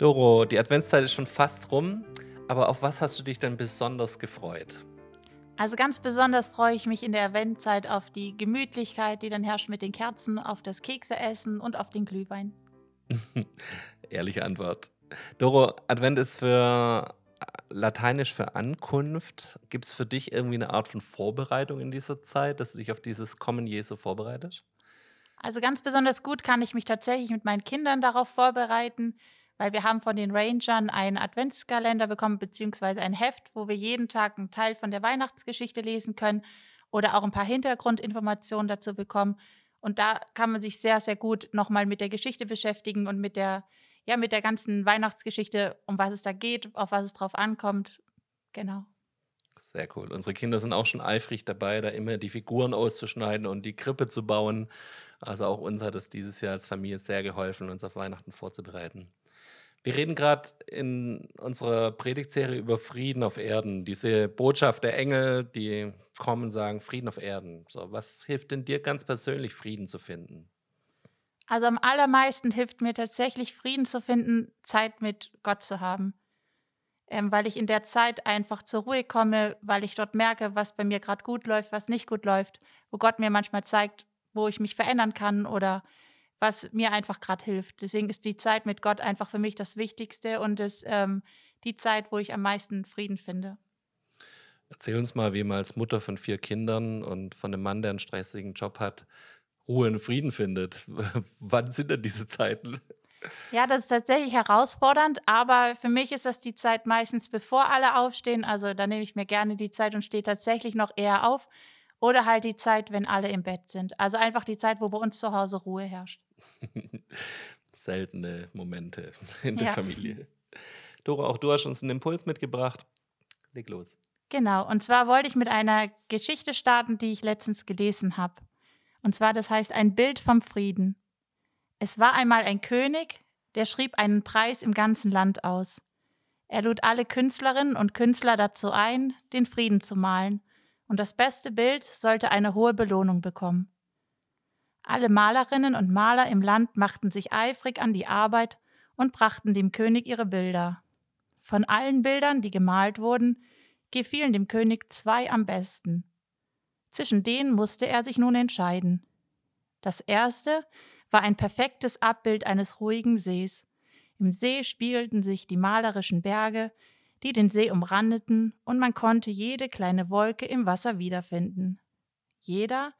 Doro, die Adventszeit ist schon fast rum, aber auf was hast du dich denn besonders gefreut? Also ganz besonders freue ich mich in der Adventzeit auf die Gemütlichkeit, die dann herrscht mit den Kerzen, auf das Kekseessen und auf den Glühwein. Ehrliche Antwort. Doro, Advent ist für äh, Lateinisch für Ankunft. Gibt es für dich irgendwie eine Art von Vorbereitung in dieser Zeit, dass du dich auf dieses Kommen Jesu vorbereitest? Also ganz besonders gut kann ich mich tatsächlich mit meinen Kindern darauf vorbereiten, weil wir haben von den Rangern einen Adventskalender bekommen, beziehungsweise ein Heft, wo wir jeden Tag einen Teil von der Weihnachtsgeschichte lesen können oder auch ein paar Hintergrundinformationen dazu bekommen. Und da kann man sich sehr, sehr gut nochmal mit der Geschichte beschäftigen und mit der, ja, mit der ganzen Weihnachtsgeschichte, um was es da geht, auf was es drauf ankommt. Genau. Sehr cool. Unsere Kinder sind auch schon eifrig dabei, da immer die Figuren auszuschneiden und die Krippe zu bauen. Also auch uns hat es dieses Jahr als Familie sehr geholfen, uns auf Weihnachten vorzubereiten. Wir reden gerade in unserer Predigtserie über Frieden auf Erden. Diese Botschaft der Engel, die kommen und sagen Frieden auf Erden. So, was hilft denn dir ganz persönlich, Frieden zu finden? Also am allermeisten hilft mir tatsächlich Frieden zu finden, Zeit mit Gott zu haben. Ähm, weil ich in der Zeit einfach zur Ruhe komme, weil ich dort merke, was bei mir gerade gut läuft, was nicht gut läuft, wo Gott mir manchmal zeigt, wo ich mich verändern kann oder was mir einfach gerade hilft. Deswegen ist die Zeit mit Gott einfach für mich das Wichtigste und ist ähm, die Zeit, wo ich am meisten Frieden finde. Erzähl uns mal, wie man als Mutter von vier Kindern und von einem Mann, der einen stressigen Job hat, Ruhe und Frieden findet. Wann sind denn diese Zeiten? Ja, das ist tatsächlich herausfordernd, aber für mich ist das die Zeit meistens, bevor alle aufstehen. Also da nehme ich mir gerne die Zeit und stehe tatsächlich noch eher auf. Oder halt die Zeit, wenn alle im Bett sind. Also einfach die Zeit, wo bei uns zu Hause Ruhe herrscht. Seltene Momente in der ja. Familie. Dora, auch du hast uns einen Impuls mitgebracht. Leg los. Genau, und zwar wollte ich mit einer Geschichte starten, die ich letztens gelesen habe. Und zwar, das heißt ein Bild vom Frieden. Es war einmal ein König, der schrieb einen Preis im ganzen Land aus. Er lud alle Künstlerinnen und Künstler dazu ein, den Frieden zu malen, und das beste Bild sollte eine hohe Belohnung bekommen. Alle Malerinnen und Maler im Land machten sich eifrig an die Arbeit und brachten dem König ihre Bilder. Von allen Bildern, die gemalt wurden, gefielen dem König zwei am besten. Zwischen denen musste er sich nun entscheiden. Das erste war ein perfektes Abbild eines ruhigen Sees. Im See spiegelten sich die malerischen Berge, die den See umrandeten, und man konnte jede kleine Wolke im Wasser wiederfinden. Jeder,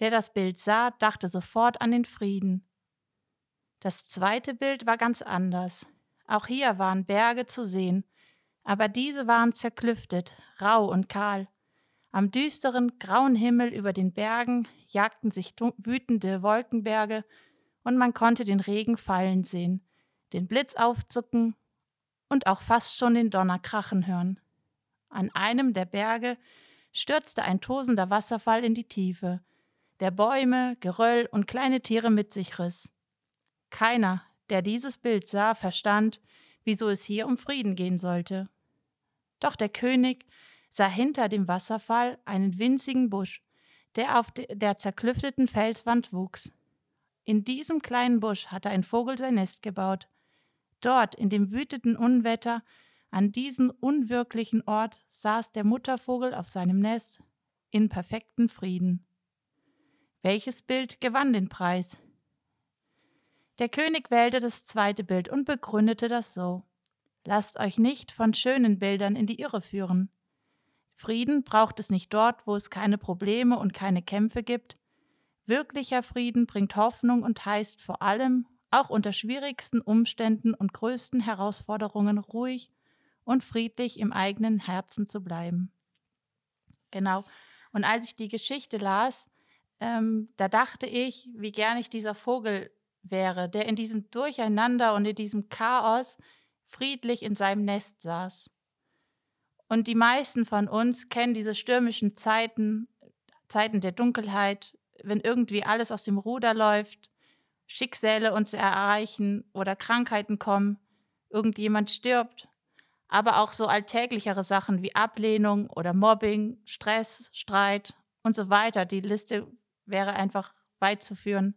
der das Bild sah, dachte sofort an den Frieden. Das zweite Bild war ganz anders. Auch hier waren Berge zu sehen, aber diese waren zerklüftet, rau und kahl. Am düsteren, grauen Himmel über den Bergen jagten sich wütende Wolkenberge, und man konnte den Regen fallen sehen, den Blitz aufzucken und auch fast schon den Donner krachen hören. An einem der Berge stürzte ein tosender Wasserfall in die Tiefe, der Bäume, Geröll und kleine Tiere mit sich riss. Keiner, der dieses Bild sah, verstand, wieso es hier um Frieden gehen sollte. Doch der König sah hinter dem Wasserfall einen winzigen Busch, der auf der zerklüfteten Felswand wuchs. In diesem kleinen Busch hatte ein Vogel sein Nest gebaut. Dort, in dem wütenden Unwetter, an diesem unwirklichen Ort, saß der Muttervogel auf seinem Nest in perfekten Frieden. Welches Bild gewann den Preis? Der König wählte das zweite Bild und begründete das so. Lasst euch nicht von schönen Bildern in die Irre führen. Frieden braucht es nicht dort, wo es keine Probleme und keine Kämpfe gibt. Wirklicher Frieden bringt Hoffnung und heißt vor allem, auch unter schwierigsten Umständen und größten Herausforderungen ruhig und friedlich im eigenen Herzen zu bleiben. Genau. Und als ich die Geschichte las, ähm, da dachte ich, wie gern ich dieser Vogel wäre, der in diesem Durcheinander und in diesem Chaos friedlich in seinem Nest saß. Und die meisten von uns kennen diese stürmischen Zeiten, Zeiten der Dunkelheit, wenn irgendwie alles aus dem Ruder läuft, Schicksale uns erreichen oder Krankheiten kommen, irgendjemand stirbt, aber auch so alltäglichere Sachen wie Ablehnung oder Mobbing, Stress, Streit und so weiter. Die Liste wäre einfach weit zu führen.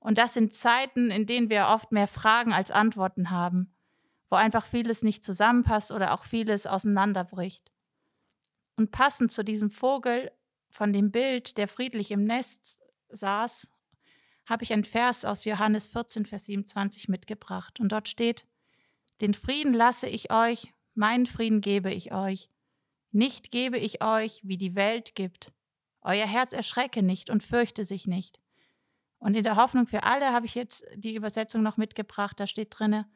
Und das sind Zeiten, in denen wir oft mehr Fragen als Antworten haben, wo einfach vieles nicht zusammenpasst oder auch vieles auseinanderbricht. Und passend zu diesem Vogel von dem Bild, der friedlich im Nest saß, habe ich ein Vers aus Johannes 14, Vers 27 mitgebracht. Und dort steht, den Frieden lasse ich euch, meinen Frieden gebe ich euch. Nicht gebe ich euch, wie die Welt gibt. Euer Herz erschrecke nicht und fürchte sich nicht. Und in der Hoffnung für alle habe ich jetzt die Übersetzung noch mitgebracht. Da steht drinne: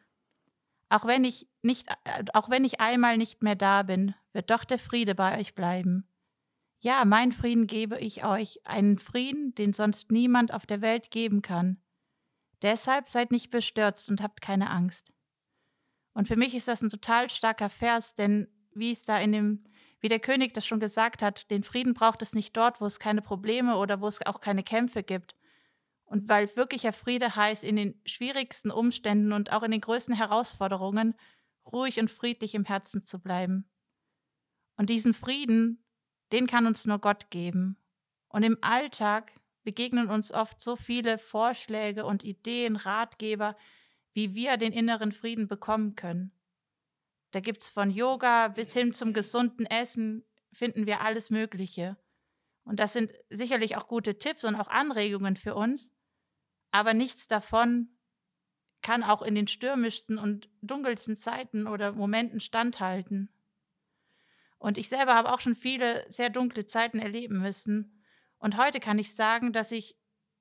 Auch wenn ich nicht, auch wenn ich einmal nicht mehr da bin, wird doch der Friede bei euch bleiben. Ja, mein Frieden gebe ich euch, einen Frieden, den sonst niemand auf der Welt geben kann. Deshalb seid nicht bestürzt und habt keine Angst. Und für mich ist das ein total starker Vers, denn wie es da in dem, wie der König das schon gesagt hat, den Frieden braucht es nicht dort, wo es keine Probleme oder wo es auch keine Kämpfe gibt. Und weil wirklicher Friede heißt, in den schwierigsten Umständen und auch in den größten Herausforderungen ruhig und friedlich im Herzen zu bleiben. Und diesen Frieden, den kann uns nur Gott geben. Und im Alltag begegnen uns oft so viele Vorschläge und Ideen, Ratgeber, wie wir den inneren Frieden bekommen können. Da gibt es von Yoga bis hin zum gesunden Essen, finden wir alles Mögliche. Und das sind sicherlich auch gute Tipps und auch Anregungen für uns, aber nichts davon kann auch in den stürmischsten und dunkelsten Zeiten oder Momenten standhalten. Und ich selber habe auch schon viele sehr dunkle Zeiten erleben müssen. Und heute kann ich sagen, dass ich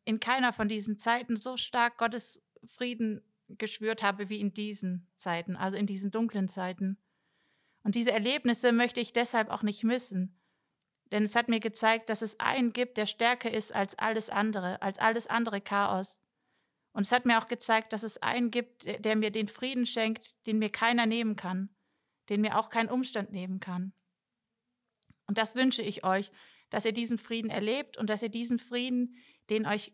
in keiner von diesen Zeiten so stark Gottes Frieden gespürt habe wie in diesen Zeiten, also in diesen dunklen Zeiten. Und diese Erlebnisse möchte ich deshalb auch nicht missen. Denn es hat mir gezeigt, dass es einen gibt, der stärker ist als alles andere, als alles andere Chaos. Und es hat mir auch gezeigt, dass es einen gibt, der mir den Frieden schenkt, den mir keiner nehmen kann, den mir auch kein Umstand nehmen kann. Und das wünsche ich euch, dass ihr diesen Frieden erlebt und dass ihr diesen Frieden, den euch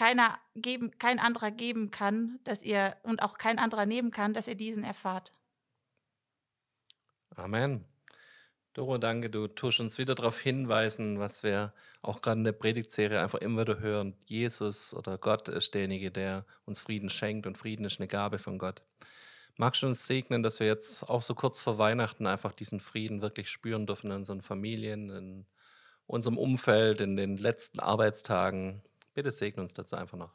keiner geben, kein anderer geben kann, dass ihr und auch kein anderer nehmen kann, dass ihr diesen erfahrt. Amen. Doro, danke. Du tust uns wieder darauf hinweisen, was wir auch gerade in der Predigtserie einfach immer wieder hören. Jesus oder Gott ist derjenige, der uns Frieden schenkt und Frieden ist eine Gabe von Gott. Magst du uns segnen, dass wir jetzt auch so kurz vor Weihnachten einfach diesen Frieden wirklich spüren dürfen in unseren Familien, in unserem Umfeld, in den letzten Arbeitstagen? Bitte segne uns dazu einfach noch.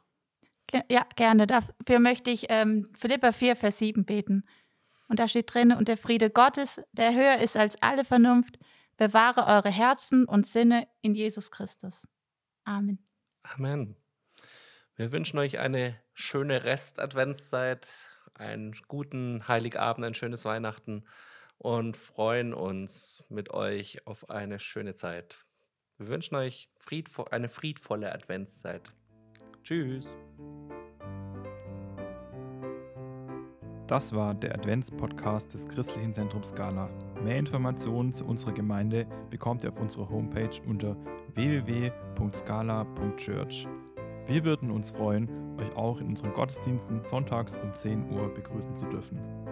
Ja, gerne. Dafür möchte ich ähm, Philippa 4, Vers 7 beten. Und da steht drin, und der Friede Gottes, der höher ist als alle Vernunft, bewahre eure Herzen und Sinne in Jesus Christus. Amen. Amen. Wir wünschen euch eine schöne Rest-Adventszeit einen guten Heiligabend, ein schönes Weihnachten und freuen uns mit euch auf eine schöne Zeit. Wir wünschen euch friedvo eine friedvolle Adventszeit. Tschüss. Das war der Adventspodcast des Christlichen Zentrums Scala. Mehr Informationen zu unserer Gemeinde bekommt ihr auf unserer Homepage unter www.scala.church. Wir würden uns freuen, euch auch in unseren Gottesdiensten sonntags um 10 Uhr begrüßen zu dürfen.